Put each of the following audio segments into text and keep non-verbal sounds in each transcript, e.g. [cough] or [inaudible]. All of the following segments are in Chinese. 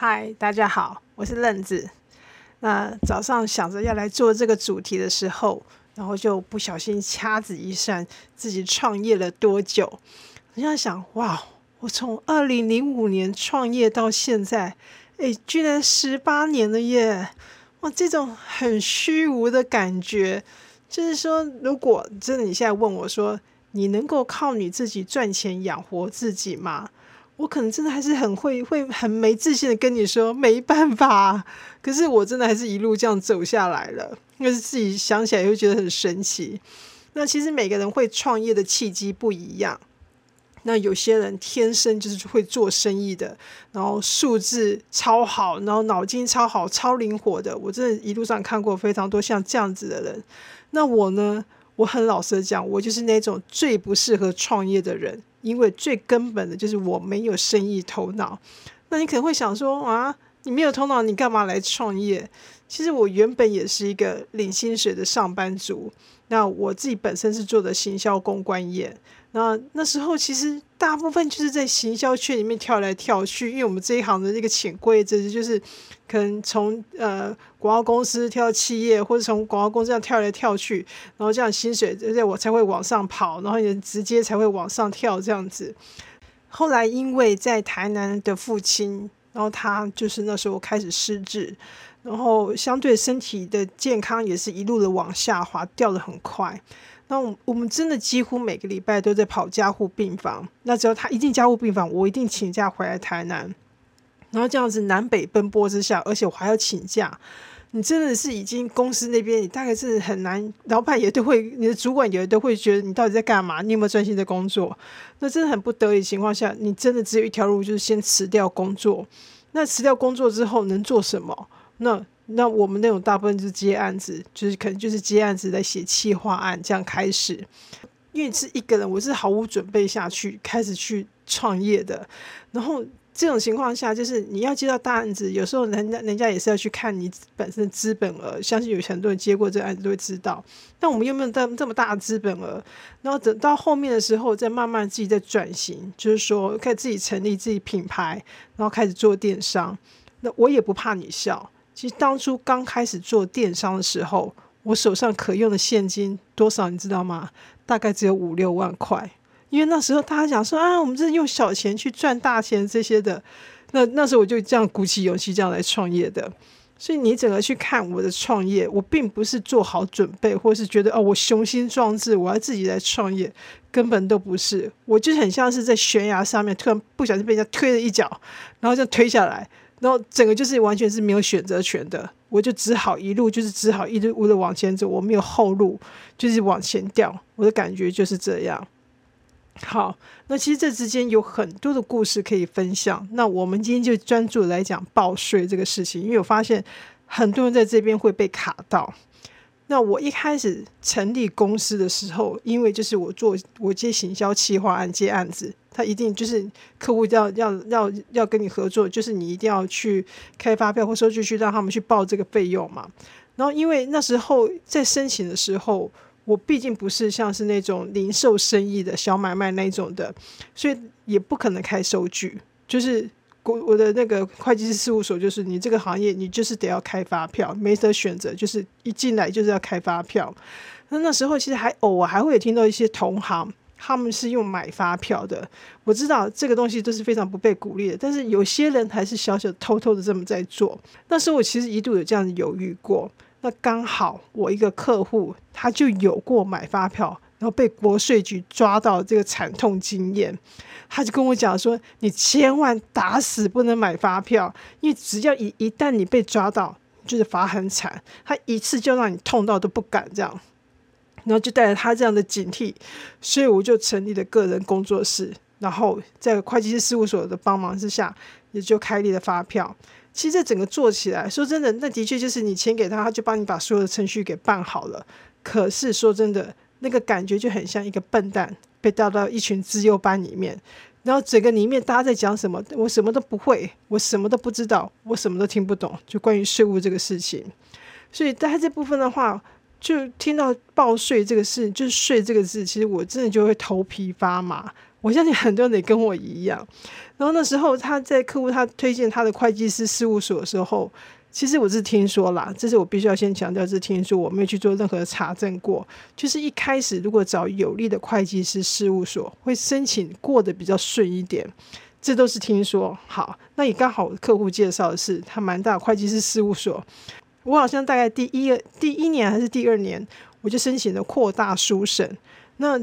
嗨，大家好，我是愣子。那早上想着要来做这个主题的时候，然后就不小心掐指一算，自己创业了多久？我在想，哇，我从二零零五年创业到现在，哎，居然十八年了耶！哇，这种很虚无的感觉，就是说，如果真的你现在问我说，你能够靠你自己赚钱养活自己吗？我可能真的还是很会会很没自信的跟你说没办法，可是我真的还是一路这样走下来了。那是自己想起来会觉得很神奇。那其实每个人会创业的契机不一样。那有些人天生就是会做生意的，然后数字超好，然后脑筋超好、超灵活的。我真的一路上看过非常多像这样子的人。那我呢？我很老实的讲，我就是那种最不适合创业的人。因为最根本的就是我没有生意头脑。那你可能会想说啊，你没有头脑，你干嘛来创业？其实我原本也是一个领薪水的上班族。那我自己本身是做的行销公关业。那那时候其实大部分就是在行销圈里面跳来跳去，因为我们这一行的那个潜规则就是可能从呃广告公司跳到企业，或者从广告公司这样跳来跳去，然后这样薪水而且我才会往上跑，然后也直接才会往上跳这样子。后来因为在台南的父亲，然后他就是那时候开始失智，然后相对身体的健康也是一路的往下滑，掉的很快。那我我们真的几乎每个礼拜都在跑加护病房。那只要他一进加护病房，我一定请假回来台南，然后这样子南北奔波之下，而且我还要请假。你真的是已经公司那边，你大概是很难，老板也都会，你的主管也都会觉得你到底在干嘛？你有没有专心在工作？那真的很不得已情况下，你真的只有一条路，就是先辞掉工作。那辞掉工作之后能做什么？那？那我们那种大部分就是接案子，就是可能就是接案子在写企划案这样开始，因为是一个人，我是毫无准备下去开始去创业的。然后这种情况下，就是你要接到大案子，有时候人家人家也是要去看你本身的资本额。相信有很多人接过这案子都会知道。但我们有没有这这么大的资本额？然后等到后面的时候，再慢慢自己在转型，就是说开始自己成立自己品牌，然后开始做电商。那我也不怕你笑。其实当初刚开始做电商的时候，我手上可用的现金多少，你知道吗？大概只有五六万块。因为那时候大家讲说啊，我们这是用小钱去赚大钱这些的。那那时候我就这样鼓起勇气这样来创业的。所以你整个去看我的创业，我并不是做好准备，或是觉得哦，我雄心壮志，我要自己来创业，根本都不是。我就很像是在悬崖上面，突然不小心被人家推了一脚，然后就推下来。然后整个就是完全是没有选择权的，我就只好一路就是只好一路的往前走，我没有后路，就是往前掉。我的感觉就是这样。好，那其实这之间有很多的故事可以分享。那我们今天就专注来讲报税这个事情，因为我发现很多人在这边会被卡到。那我一开始成立公司的时候，因为就是我做我接行销企划案接案子。他一定就是客户要要要要跟你合作，就是你一定要去开发票或收据去让他们去报这个费用嘛。然后因为那时候在申请的时候，我毕竟不是像是那种零售生意的小买卖那种的，所以也不可能开收据。就是我我的那个会计师事务所，就是你这个行业你就是得要开发票，没得选择，就是一进来就是要开发票。那那时候其实还偶尔还会有听到一些同行。他们是用买发票的，我知道这个东西都是非常不被鼓励的，但是有些人还是小小偷偷的这么在做。那时候我其实一度有这样子犹豫过，那刚好我一个客户他就有过买发票，然后被国税局抓到这个惨痛经验，他就跟我讲说：“你千万打死不能买发票，因为只要一一旦你被抓到，就是罚很惨，他一次就让你痛到都不敢这样。”然后就带着他这样的警惕，所以我就成立了个人工作室，然后在会计师事务所的帮忙之下，也就开立了发票。其实这整个做起来，说真的，那的确就是你钱给他，他就帮你把所有的程序给办好了。可是说真的，那个感觉就很像一个笨蛋被带到一群资优班里面，然后整个里面大家在讲什么，我什么都不会，我什么都不知道，我什么都听不懂，就关于税务这个事情。所以在这部分的话。就听到报税这个事，就是税这个字，其实我真的就会头皮发麻。我相信很多人也跟我一样。然后那时候他在客户他推荐他的会计师事务所的时候，其实我是听说啦，这是我必须要先强调，是听说我没有去做任何查证过。就是一开始如果找有利的会计师事务所，会申请过得比较顺一点，这都是听说。好，那也刚好客户介绍的是他蛮大会计师事务所，我好像大概第一第一年还是第二年，我就申请了扩大书审。那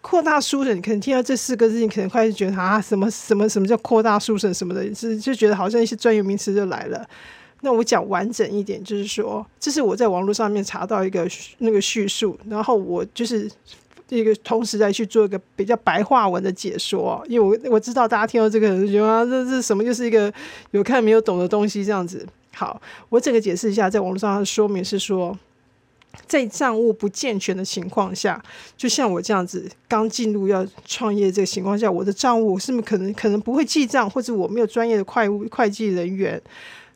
扩大书审，你可能听到这四个字，你可能开始觉得啊，什么什么什么叫扩大书审什么的，是就觉得好像一些专有名词就来了。那我讲完整一点，就是说，这是我在网络上面查到一个那个叙述，然后我就是一个同时在去做一个比较白话文的解说，因为我我知道大家听到这个就觉得啊，这这什么就是一个有看没有懂的东西这样子。好，我整个解释一下，在网络上的说明是说。在账务不健全的情况下，就像我这样子刚进入要创业这个情况下，我的账务是不是可能可能不会记账，或者我没有专业的会务会计人员？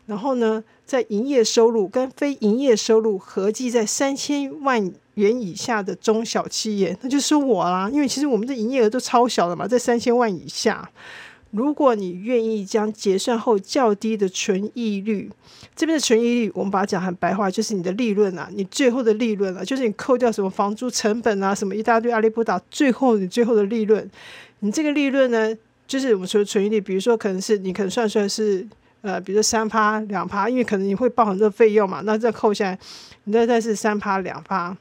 然后呢，在营业收入跟非营业收入合计在三千万元以下的中小企业，那就是我啦。因为其实我们的营业额都超小的嘛，在三千万以下。如果你愿意将结算后较低的纯益率，这边的纯益率，我们把它讲很白话，就是你的利润啊，你最后的利润啊，就是你扣掉什么房租成本啊，什么一大堆阿里不达，最后你最后的利润，你这个利润呢，就是我们说的纯益率，比如说可能是你可能算出来是呃，比如说三趴两趴，因为可能你会报很多费用嘛，那再扣下来，你再再是三趴两趴，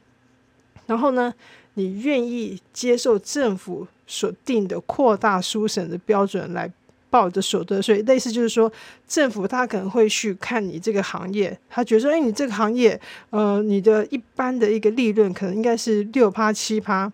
然后呢，你愿意接受政府。所定的扩大书审的标准来报的所得税，类似就是说，政府他可能会去看你这个行业，他觉得说，哎，你这个行业，呃，你的一般的一个利润可能应该是六趴七趴。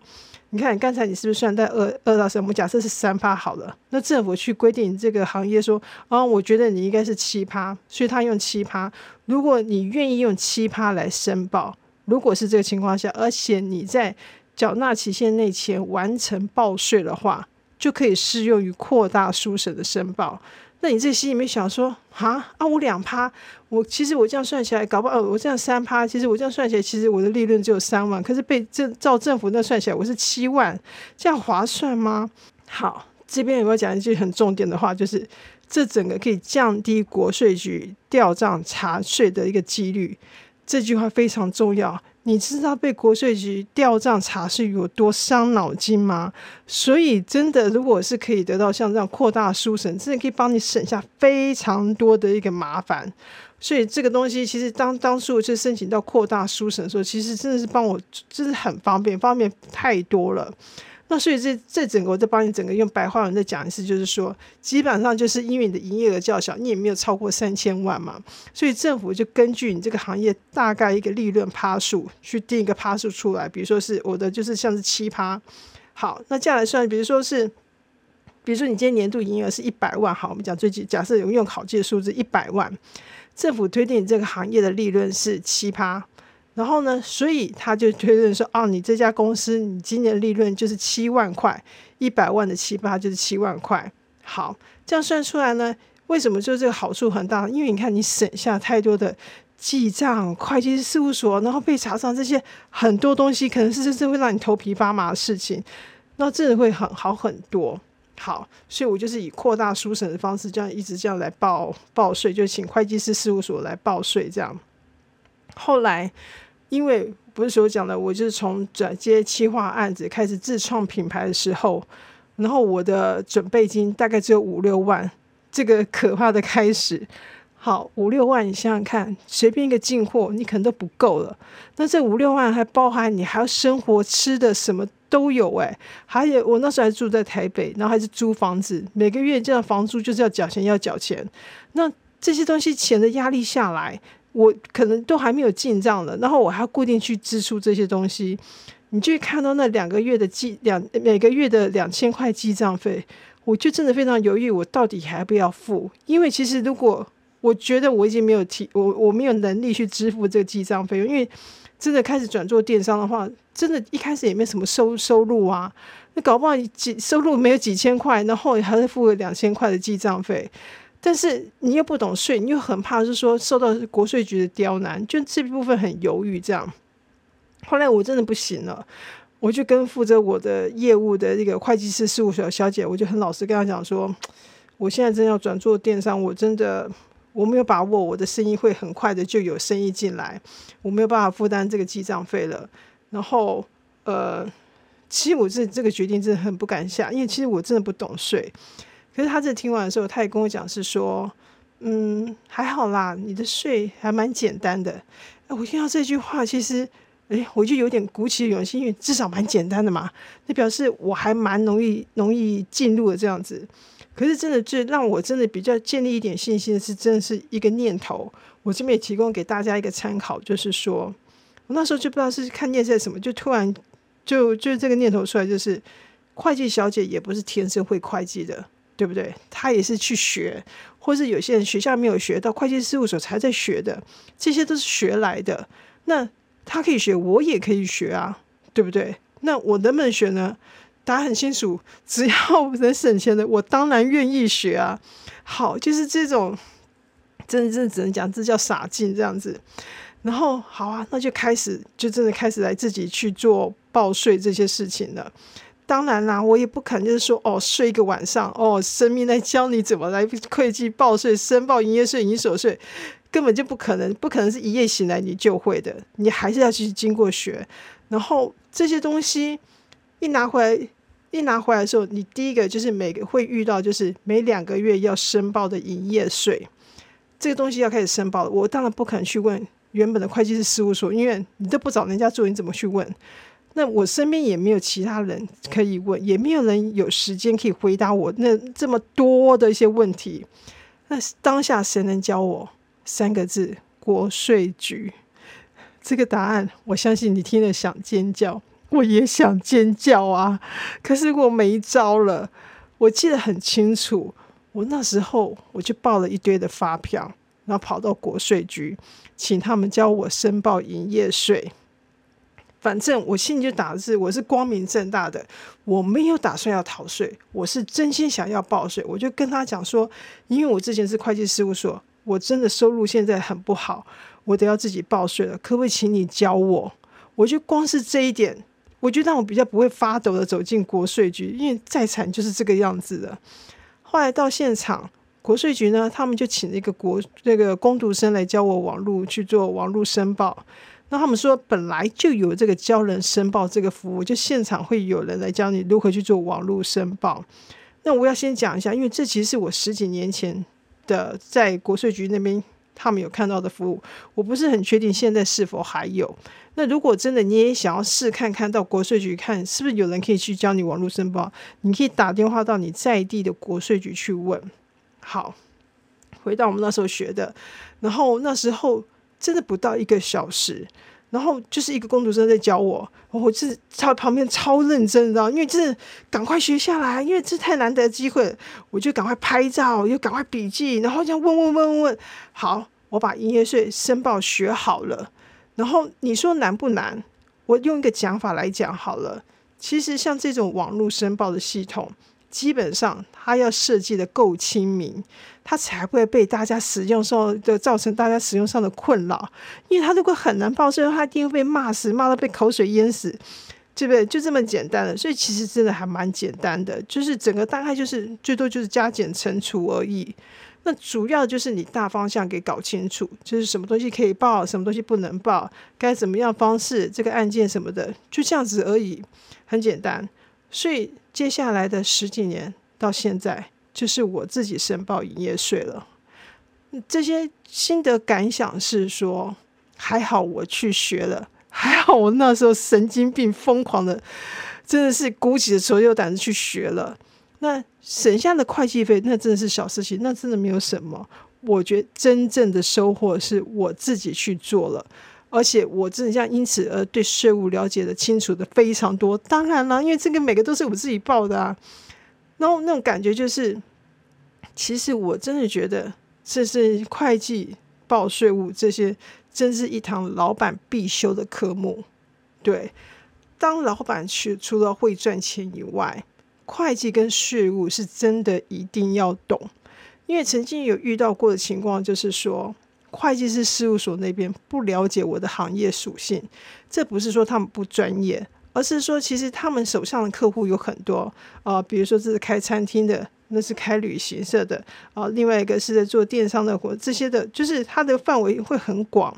你看刚才你是不是算在二二到三？我们假设是三趴好了，那政府去规定这个行业说，啊，我觉得你应该是七趴，所以他用七趴。如果你愿意用七趴来申报，如果是这个情况下，而且你在缴纳期限内前完成报税的话，就可以适用于扩大书审的申报。那你这心里面想说，啊啊，我两趴，我其实我这样算起来，搞不好我这样三趴，其实我这样算起来，其实我的利润只有三万，可是被政照政府那算起来，我是七万，这样划算吗？好，这边有没有讲一句很重点的话，就是这整个可以降低国税局调账查税的一个几率，这句话非常重要。你知道被国税局调账查是有多伤脑筋吗？所以真的，如果是可以得到像这样扩大书审，真的可以帮你省下非常多的一个麻烦。所以这个东西其实当当初我就申请到扩大书审的时候，其实真的是帮我，真是很方便，方便太多了。那所以这这整个我再帮你整个用白话文再讲一次，就是说，基本上就是因为你的营业额较小，你也没有超过三千万嘛，所以政府就根据你这个行业大概一个利润趴数去定一个趴数出来，比如说是我的就是像是七趴，好，那这样来算，比如说是，比如说你今天年度营业额是一百万，好，我们讲最近假设用考绩的数字一百万，政府推定你这个行业的利润是七趴。然后呢，所以他就推论说，哦，你这家公司你今年利润就是七万块，一百万的七八就是七万块。好，这样算出来呢，为什么就这个好处很大？因为你看你省下太多的记账、会计师事务所，然后被查账这些很多东西，可能是真正会让你头皮发麻的事情，那真的会很好很多。好，所以我就是以扩大书审的方式，这样一直这样来报报税，就请会计师事务所来报税这样。后来。因为不是所讲的，我就是从转接企划案子开始自创品牌的时候，然后我的准备金大概只有五六万，这个可怕的开始。好，五六万，你想想看，随便一个进货，你可能都不够了。那这五六万还包含你还要生活吃的，什么都有哎。还有我那时候还住在台北，然后还是租房子，每个月这样房租就是要缴钱，要缴钱。那这些东西钱的压力下来。我可能都还没有进账了，然后我还要固定去支出这些东西，你就看到那两个月的记两每个月的两千块记账费，我就真的非常犹豫，我到底还不要付？因为其实如果我觉得我已经没有提我我没有能力去支付这个记账费用，因为真的开始转做电商的话，真的一开始也没什么收收入啊，那搞不好几收入没有几千块，然后还是付了两千块的记账费。但是你又不懂税，你又很怕，是说受到国税局的刁难，就这部分很犹豫。这样，后来我真的不行了，我就跟负责我的业务的这个会计师事务所小姐，我就很老实跟她讲说，我现在真要转做电商，我真的我没有把握我的生意会很快的就有生意进来，我没有办法负担这个记账费了。然后呃，其实我这这个决定真的很不敢下，因为其实我真的不懂税。可是他这听完的时候，他也跟我讲是说，嗯，还好啦，你的税还蛮简单的。哎，我听到这句话，其实。哎，我就有点鼓起勇气，因为至少蛮简单的嘛，那表示我还蛮容易容易进入的这样子。可是真的最让我真的比较建立一点信心的是，真的是一个念头。我这边也提供给大家一个参考，就是说我那时候就不知道是看念在什么，就突然就就这个念头出来，就是会计小姐也不是天生会会计的，对不对？他也是去学，或是有些人学校没有学到会计事务所才在学的，这些都是学来的。那他可以学，我也可以学啊，对不对？那我能不能学呢？答案很清楚，只要能省钱的，我当然愿意学啊。好，就是这种，真的真的只能讲这叫傻劲这样子。然后好啊，那就开始，就真的开始来自己去做报税这些事情了。当然啦，我也不可能就是说哦，睡一个晚上哦，生命来教你怎么来会计报税、申报营业税、营所税。根本就不可能，不可能是一夜醒来你就会的，你还是要去经过学。然后这些东西一拿回来，一拿回来的时候，你第一个就是每个会遇到，就是每两个月要申报的营业税，这个东西要开始申报。我当然不可能去问原本的会计师事务所，因为你都不找人家做，你怎么去问？那我身边也没有其他人可以问，也没有人有时间可以回答我那这么多的一些问题。那当下谁能教我？三个字：国税局。这个答案，我相信你听了想尖叫，我也想尖叫啊！可是我没招了。我记得很清楚，我那时候我就报了一堆的发票，然后跑到国税局，请他们教我申报营业税。反正我心里就打字，我是光明正大的，我没有打算要逃税，我是真心想要报税。我就跟他讲说，因为我之前是会计事务所。我真的收入现在很不好，我都要自己报税了，可不可以请你教我？我就光是这一点，我就让我比较不会发抖的走进国税局，因为再惨就是这个样子的。后来到现场，国税局呢，他们就请了一个国那个工读生来教我网络去做网络申报。那他们说本来就有这个教人申报这个服务，就现场会有人来教你如何去做网络申报。那我要先讲一下，因为这其实是我十几年前。的在国税局那边，他们有看到的服务，我不是很确定现在是否还有。那如果真的你也想要试看看到国税局看，是不是有人可以去教你网络申报？你可以打电话到你在地的国税局去问。好，回到我们那时候学的，然后那时候真的不到一个小时。然后就是一个工读生在教我，我是超旁边超认真，你知道，因为这赶快学下来，因为这太难得机会，我就赶快拍照，又赶快笔记，然后这样问问问问问，好，我把营业税申报学好了。然后你说难不难？我用一个讲法来讲好了，其实像这种网络申报的系统。基本上，它要设计的够亲民，它才会被大家使用时候的造成大家使用上的困扰。因为它如果很难报税，它一定会被骂死，骂到被口水淹死，对不对？就这么简单的。所以其实真的还蛮简单的，就是整个大概就是最多就是加减乘除而已。那主要就是你大方向给搞清楚，就是什么东西可以报，什么东西不能报，该怎么样方式，这个案件什么的，就这样子而已，很简单。所以接下来的十几年到现在，就是我自己申报营业税了。这些心得感想是说，还好我去学了，还好我那时候神经病疯狂的，真的是鼓起了所有胆子去学了。那省下的会计费，那真的是小事情，那真的没有什么。我觉得真正的收获是我自己去做了。而且我真的像因此而对税务了解的清楚的非常多。当然了，因为这个每个都是我自己报的啊。然后那种感觉就是，其实我真的觉得这是会计报税务这些，真是一堂老板必修的科目。对，当老板去除了会赚钱以外，会计跟税务是真的一定要懂。因为曾经有遇到过的情况，就是说。会计师事务所那边不了解我的行业属性，这不是说他们不专业，而是说，其实他们手上的客户有很多，呃，比如说这是开餐厅的，那是开旅行社的，啊，另外一个是在做电商的活，这些的，就是它的范围会很广。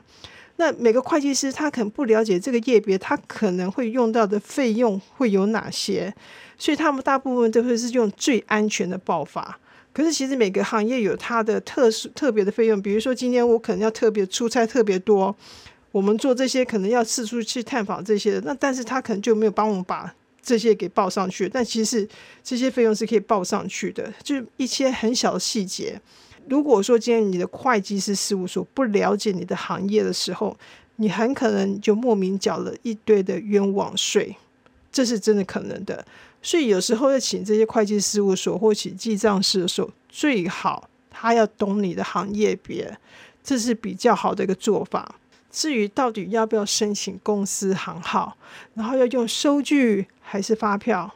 那每个会计师他可能不了解这个业别，他可能会用到的费用会有哪些，所以他们大部分都会是用最安全的报法。可是其实每个行业有它的特殊特别的费用，比如说今天我可能要特别出差特别多，我们做这些可能要四处去探访这些的，那但是他可能就没有帮我们把这些给报上去。但其实这些费用是可以报上去的，就一些很小的细节。如果说今天你的会计师事务所不了解你的行业的时候，你很可能就莫名缴了一堆的冤枉税，这是真的可能的。所以有时候要请这些会计事务所或请记账师的时候，最好他要懂你的行业别，这是比较好的一个做法。至于到底要不要申请公司行号，然后要用收据还是发票，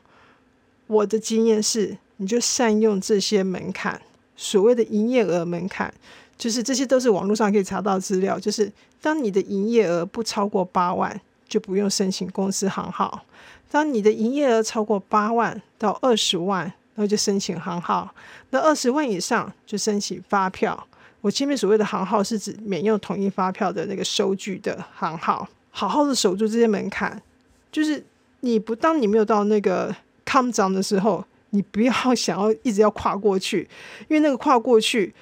我的经验是，你就善用这些门槛。所谓的营业额门槛，就是这些都是网络上可以查到资料。就是当你的营业额不超过八万，就不用申请公司行号；当你的营业额超过八万到二十万，然后就申请行号；那二十万以上就申请发票。我前面所谓的行号是指免用统一发票的那个收据的行号。好好的守住这些门槛，就是你不当你没有到那个 come down 的时候。你不要 [laughs] 想要一直要跨过去，因为那个跨过去，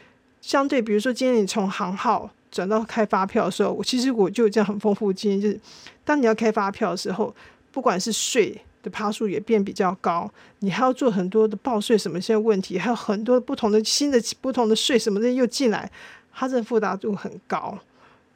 相对比如说今天你从行号转到开发票的时候，我其实我就有这样很丰富经验，就是当你要开发票的时候，不管是税的趴数也变比较高，你还要做很多的报税什么些问题，还有很多不同的新的不同的税什么的又进来，它这复杂度很高，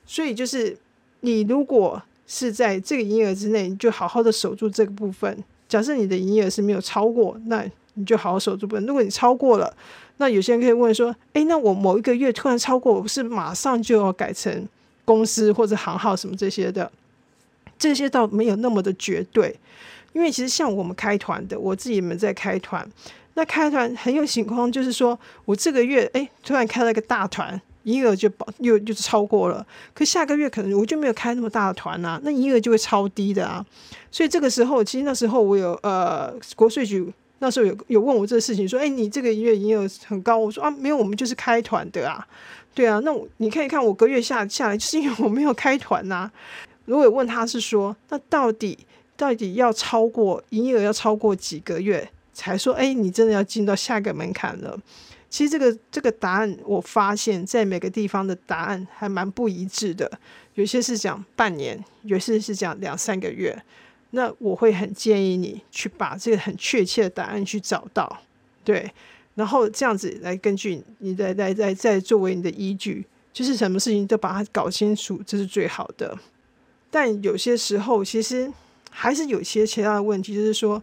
所以就是你如果是在这个营业额之内，你就好好的守住这个部分。假设你的营业额是没有超过，那你就好好守住部分。如果你超过了，那有些人可以问说：“诶，那我某一个月突然超过，我不是马上就要改成公司或者行号什么这些的？”这些倒没有那么的绝对，因为其实像我们开团的，我自己们在开团，那开团很有情况，就是说我这个月诶突然开了个大团，营业额就保又就是超过了，可下个月可能我就没有开那么大的团啊，那营业额就会超低的啊。所以这个时候，其实那时候我有呃国税局。那时候有有问我这个事情，说：“哎，你这个月营业额很高。”我说：“啊，没有，我们就是开团的啊，对啊。那你可以看我隔月下下来，就是因为我没有开团呐。如果问他是说，那到底到底要超过营业额要超过几个月才说？哎，你真的要进到下一个门槛了？其实这个这个答案，我发现在每个地方的答案还蛮不一致的。有些是讲半年，有些是讲两三个月。那我会很建议你去把这个很确切的答案去找到，对，然后这样子来根据你的来来再作为你的依据，就是什么事情都把它搞清楚，这是最好的。但有些时候其实还是有些其他的问题，就是说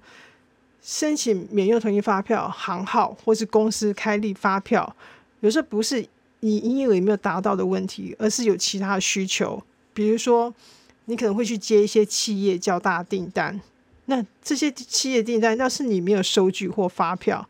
申请免用统一发票行号或是公司开立发票，有时候不是你营业额有没有达到的问题，而是有其他的需求，比如说。你可能会去接一些企业较大的订单，那这些企业订单要是你没有收据或发票，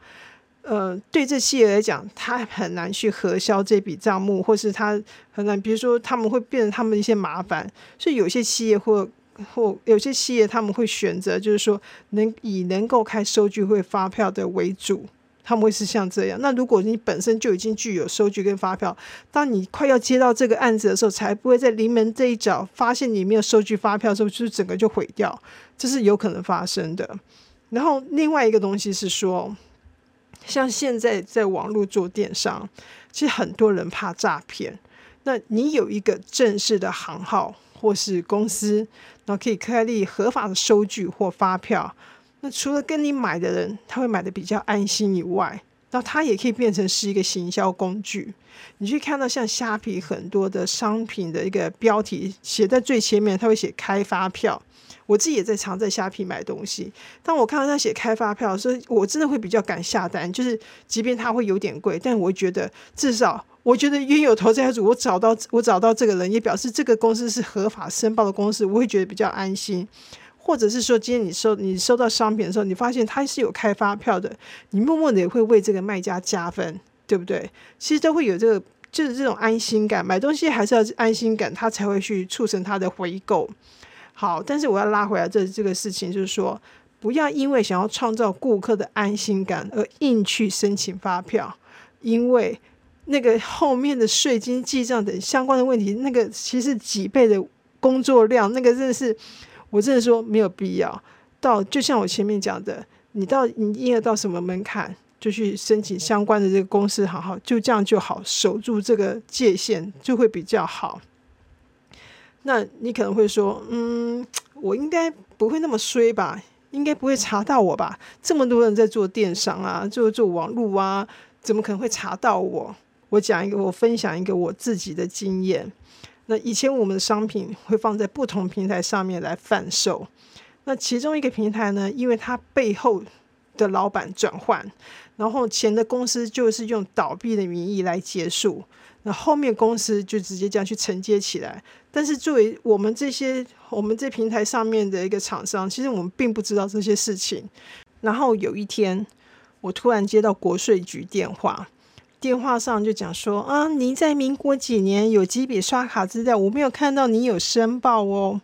呃，对这企业来讲，他很难去核销这笔账目，或是他很难，比如说他们会变成他们一些麻烦，所以有些企业或或有些企业他们会选择，就是说能以能够开收据或发票的为主。他们会是像这样。那如果你本身就已经具有收据跟发票，当你快要接到这个案子的时候，才不会在临门这一脚发现你没有收据发票的时候，就是整个就毁掉，这是有可能发生的。然后另外一个东西是说，像现在在网络做电商，其实很多人怕诈骗。那你有一个正式的行号或是公司，然后可以开立合法的收据或发票。那除了跟你买的人他会买的比较安心以外，那它也可以变成是一个行销工具。你去看到像虾皮很多的商品的一个标题写在最前面，他会写开发票。我自己也在常在虾皮买东西，当我看到他写开发票，所以我真的会比较敢下单。就是即便它会有点贵，但我觉得至少我觉得冤有头债有主。我找到我找到这个人，也表示这个公司是合法申报的公司，我会觉得比较安心。或者是说，今天你收你收到商品的时候，你发现它是有开发票的，你默默的也会为这个卖家加分，对不对？其实都会有这个，就是这种安心感。买东西还是要安心感，他才会去促成他的回购。好，但是我要拉回来这这个事情，就是说，不要因为想要创造顾客的安心感而硬去申请发票，因为那个后面的税金记账等相关的问题，那个其实几倍的工作量，那个真的是我真的说没有必要。到就像我前面讲的，你到你营业到什么门槛，就去申请相关的这个公司，好好就这样就好，守住这个界限就会比较好。那你可能会说，嗯，我应该不会那么衰吧？应该不会查到我吧？这么多人在做电商啊，做做网络啊，怎么可能会查到我？我讲一个，我分享一个我自己的经验。那以前我们的商品会放在不同平台上面来贩售。那其中一个平台呢，因为它背后的老板转换，然后前的公司就是用倒闭的名义来结束，那后面公司就直接这样去承接起来。但是作为我们这些我们这平台上面的一个厂商，其实我们并不知道这些事情。然后有一天，我突然接到国税局电话，电话上就讲说啊，您在民国几年有几笔刷卡资料，我没有看到你有申报哦。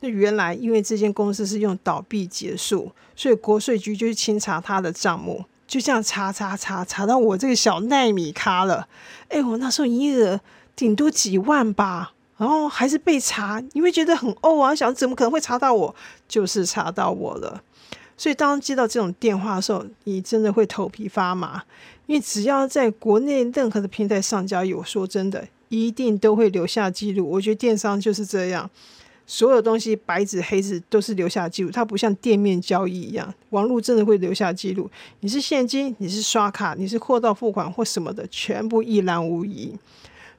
那原来因为这间公司是用倒闭结束，所以国税局就去清查他的账目，就这样查查查查到我这个小奈米咖了。哎，我那时候营业额顶多几万吧，然后还是被查，因为觉得很哦啊，想怎么可能会查到我？就是查到我了。所以当接到这种电话的时候，你真的会头皮发麻，因为只要在国内任何的平台上交易，我说真的，一定都会留下记录。我觉得电商就是这样。所有东西白纸黑字都是留下记录，它不像店面交易一样，网络真的会留下记录。你是现金，你是刷卡，你是货到付款或什么的，全部一览无遗。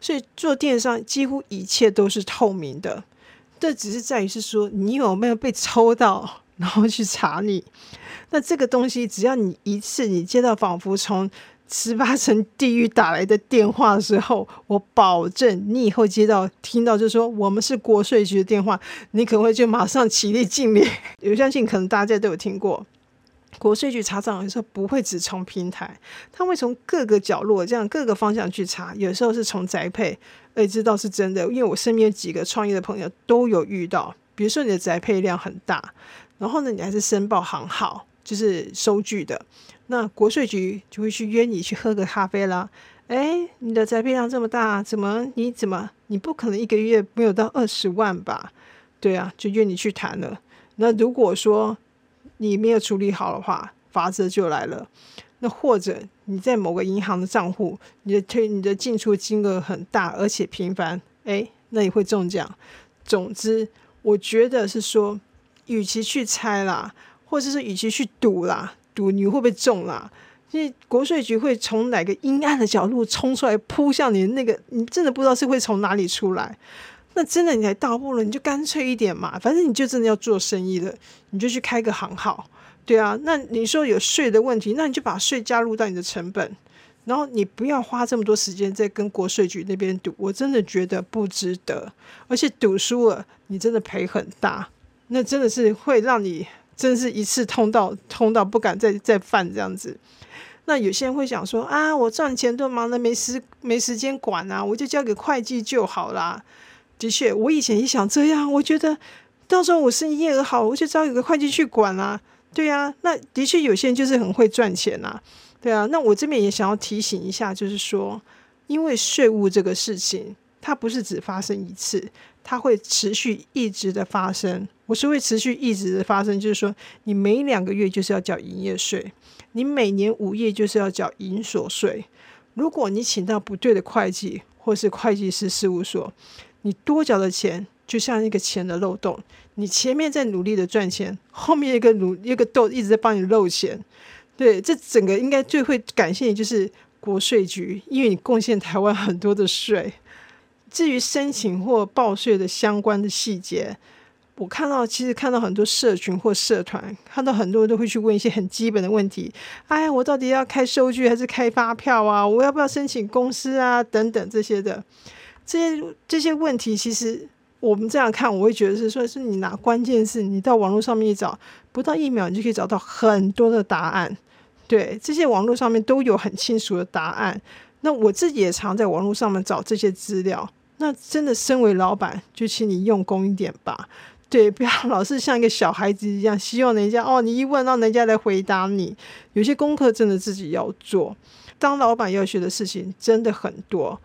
所以做电商几乎一切都是透明的，这只是在于是说你有没有被抽到，然后去查你。那这个东西只要你一次你接到仿佛从十八层地狱打来的电话的时候，我保证你以后接到听到就说我们是国税局的电话，你可能会就马上起立敬礼。我相信可能大家都有听过，国税局查账有时候不会只从平台，他会从各个角落这样各个方向去查，有时候是从宅配，哎，知道是真的，因为我身边几个创业的朋友都有遇到，比如说你的宅配量很大，然后呢你还是申报行号，就是收据的。那国税局就会去约你去喝个咖啡啦。哎，你的宅配量这么大，怎么你怎么你不可能一个月没有到二十万吧？对啊，就约你去谈了。那如果说你没有处理好的话，罚则就来了。那或者你在某个银行的账户，你的推你的进出金额很大而且频繁，哎，那你会中奖。总之，我觉得是说，与其去猜啦，或者是与其去赌啦。赌你会不会中啦？因为国税局会从哪个阴暗的角落冲出来扑向你，那个你真的不知道是会从哪里出来。那真的你还倒不如你就干脆一点嘛，反正你就真的要做生意了，你就去开个行号，对啊。那你说有税的问题，那你就把税加入到你的成本，然后你不要花这么多时间在跟国税局那边赌，我真的觉得不值得。而且赌输了，你真的赔很大，那真的是会让你。真是一次通到通到不敢再再犯这样子。那有些人会想说啊，我赚钱都忙得没时没时间管啊，我就交给会计就好啦。的确，我以前也想这样，我觉得到时候我生意业额好，我就交给个会计去管啦。对呀，那的确有些人就是很会赚钱呐。对啊，那我这边也想要提醒一下，就是说，因为税务这个事情，它不是只发生一次。它会持续一直的发生，我是会持续一直的发生，就是说，你每两个月就是要缴营业税，你每年五月就是要缴营所税。如果你请到不对的会计或是会计师事务所，你多缴的钱就像一个钱的漏洞，你前面在努力的赚钱，后面一个努一个洞一直在帮你漏钱。对，这整个应该最会感谢你就是国税局，因为你贡献台湾很多的税。至于申请或报税的相关的细节，我看到其实看到很多社群或社团，看到很多人都会去问一些很基本的问题。哎，我到底要开收据还是开发票啊？我要不要申请公司啊？等等这些的，这些这些问题，其实我们这样看，我会觉得是说，是你拿关键是你到网络上面一找，不到一秒你就可以找到很多的答案。对，这些网络上面都有很清楚的答案。那我自己也常在网络上面找这些资料。那真的，身为老板，就请你用功一点吧。对，不要 [laughs] 老是像一个小孩子一样，希望人家哦，你一问让人家来回答你。有些功课真的自己要做。当老板要学的事情真的很多。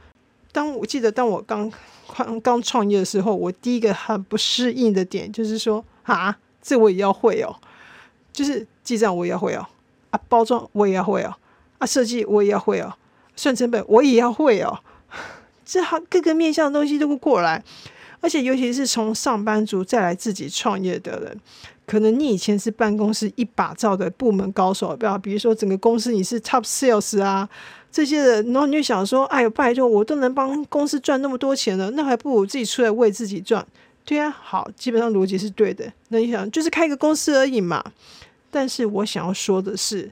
当我记得，当我刚刚刚创业的时候，我第一个很不适应的点就是说啊，这我也要会哦，就是记账我也要会哦，啊，包装我也要会哦，啊，设计我也要会哦，算成本我也要会哦，这好各个面向的东西都会过来。而且，尤其是从上班族再来自己创业的人，可能你以前是办公室一把照的部门高手，不要比如说整个公司你是 top sales 啊这些人，然后你就想说，哎呦，拜托，我都能帮公司赚那么多钱了，那还不如自己出来为自己赚？对啊，好，基本上逻辑是对的。那你想，就是开一个公司而已嘛。但是我想要说的是，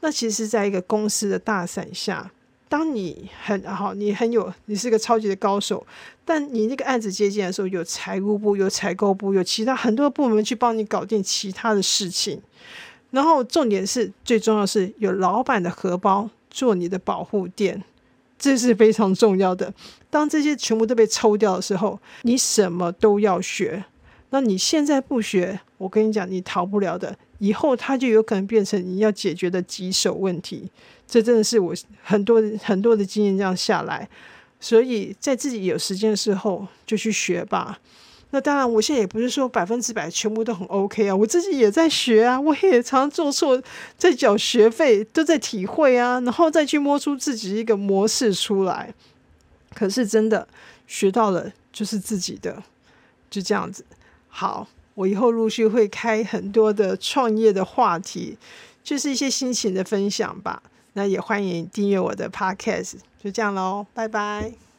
那其实在一个公司的大伞下。当你很好，你很有，你是个超级的高手，但你那个案子接进来的时候，有财务部、有采购部、有其他很多部门去帮你搞定其他的事情。然后重点是，最重要是有老板的荷包做你的保护垫，这是非常重要的。当这些全部都被抽掉的时候，你什么都要学。那你现在不学，我跟你讲，你逃不了的。以后它就有可能变成你要解决的棘手问题。这真的是我很多很多的经验这样下来，所以在自己有时间的时候就去学吧。那当然，我现在也不是说百分之百全部都很 OK 啊，我自己也在学啊，我也常做错，在缴学费，都在体会啊，然后再去摸出自己一个模式出来。可是真的学到了就是自己的，就这样子。好，我以后陆续会开很多的创业的话题，就是一些心情的分享吧。那也欢迎订阅我的 Podcast，就这样喽，拜拜。